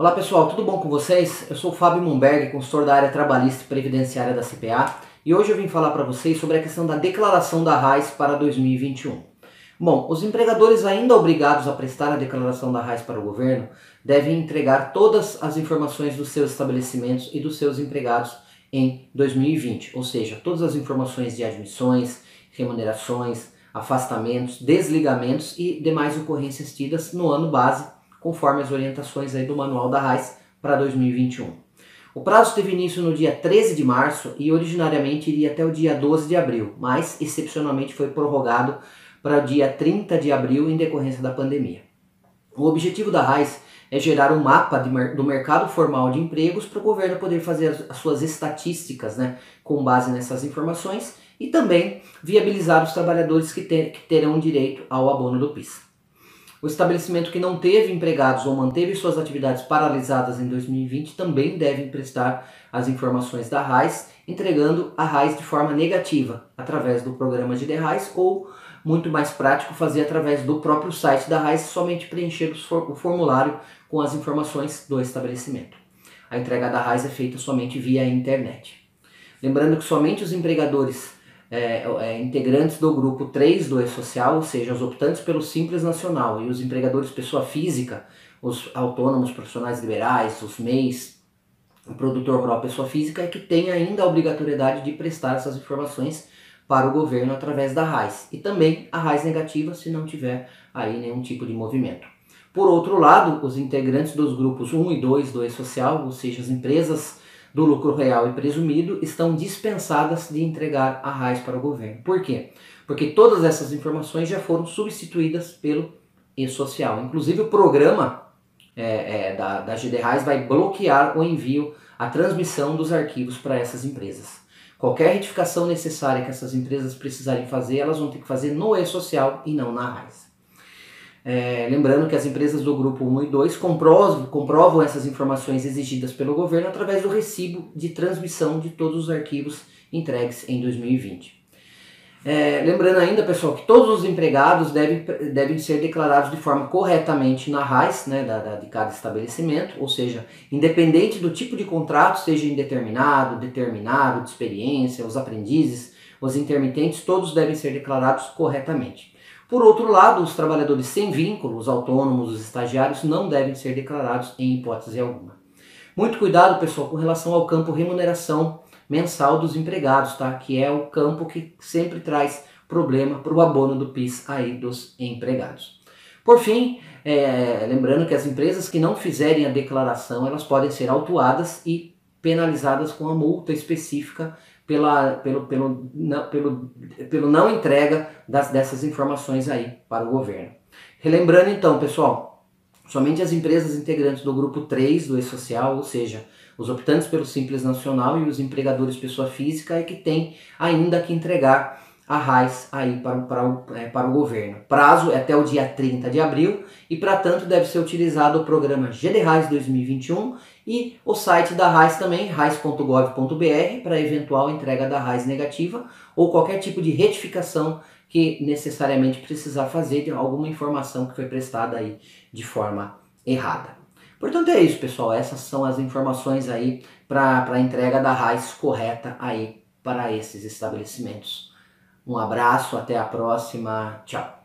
Olá pessoal, tudo bom com vocês? Eu sou o Fábio Mumberg, consultor da área trabalhista e previdenciária da CPA, e hoje eu vim falar para vocês sobre a questão da declaração da RAIS para 2021. Bom, os empregadores ainda obrigados a prestar a declaração da RAIS para o governo devem entregar todas as informações dos seus estabelecimentos e dos seus empregados em 2020, ou seja, todas as informações de admissões, remunerações, afastamentos, desligamentos e demais ocorrências tidas no ano base, conforme as orientações aí do manual da RAIS para 2021. O prazo teve início no dia 13 de março e originariamente iria até o dia 12 de abril, mas excepcionalmente foi prorrogado para o dia 30 de abril em decorrência da pandemia. O objetivo da RAIS é gerar um mapa de, do mercado formal de empregos para o governo poder fazer as, as suas estatísticas né, com base nessas informações e também viabilizar os trabalhadores que, ter, que terão direito ao abono do PIS. O estabelecimento que não teve empregados ou manteve suas atividades paralisadas em 2020 também deve prestar as informações da RAIS, entregando a RAIS de forma negativa, através do programa de DRAIS ou, muito mais prático, fazer através do próprio site da RAIS, somente preencher o formulário com as informações do estabelecimento. A entrega da RAIS é feita somente via internet. Lembrando que somente os empregadores é, é, integrantes do grupo 3 do E-Social, ou seja, os optantes pelo Simples Nacional e os empregadores pessoa física, os autônomos profissionais liberais, os MEIs, o produtor rural pessoa física, é que tem ainda a obrigatoriedade de prestar essas informações para o governo através da RAIS. E também a RAIS negativa se não tiver aí nenhum tipo de movimento. Por outro lado, os integrantes dos grupos 1 e 2 do E-Social, ou seja, as empresas do lucro real e presumido estão dispensadas de entregar a RAIS para o governo. Por quê? Porque todas essas informações já foram substituídas pelo e-social. Inclusive o programa é, é, da, da GD RAIS vai bloquear o envio, a transmissão dos arquivos para essas empresas. Qualquer retificação necessária que essas empresas precisarem fazer, elas vão ter que fazer no e-social e não na RAIS. É, lembrando que as empresas do grupo 1 e 2 comprovam, comprovam essas informações exigidas pelo governo através do recibo de transmissão de todos os arquivos entregues em 2020. É, lembrando ainda, pessoal, que todos os empregados devem, devem ser declarados de forma corretamente na RAIS, né, da, da, de cada estabelecimento, ou seja, independente do tipo de contrato, seja indeterminado, determinado, de experiência, os aprendizes, os intermitentes, todos devem ser declarados corretamente. Por outro lado, os trabalhadores sem vínculo, os autônomos, os estagiários, não devem ser declarados em hipótese alguma. Muito cuidado, pessoal, com relação ao campo remuneração mensal dos empregados, tá? Que é o campo que sempre traz problema para o abono do PIS aí dos empregados. Por fim, é, lembrando que as empresas que não fizerem a declaração, elas podem ser autuadas e penalizadas com a multa específica pela, pelo, pelo, não, pelo, pelo não entrega das, dessas informações aí para o governo. Relembrando então, pessoal, somente as empresas integrantes do grupo 3 do E-Social, ou seja, os optantes pelo Simples Nacional e os empregadores pessoa física, é que tem ainda que entregar a RAIS aí para, para, o, é, para o governo. Prazo é até o dia 30 de abril e, para tanto, deve ser utilizado o programa GDRAIS 2021 e o site da RAIS também, rais.gov.br, para eventual entrega da RAIS negativa ou qualquer tipo de retificação que necessariamente precisar fazer de alguma informação que foi prestada aí de forma errada. Portanto é isso, pessoal. Essas são as informações aí para a entrega da RAIS correta aí para esses estabelecimentos. Um abraço, até a próxima. Tchau.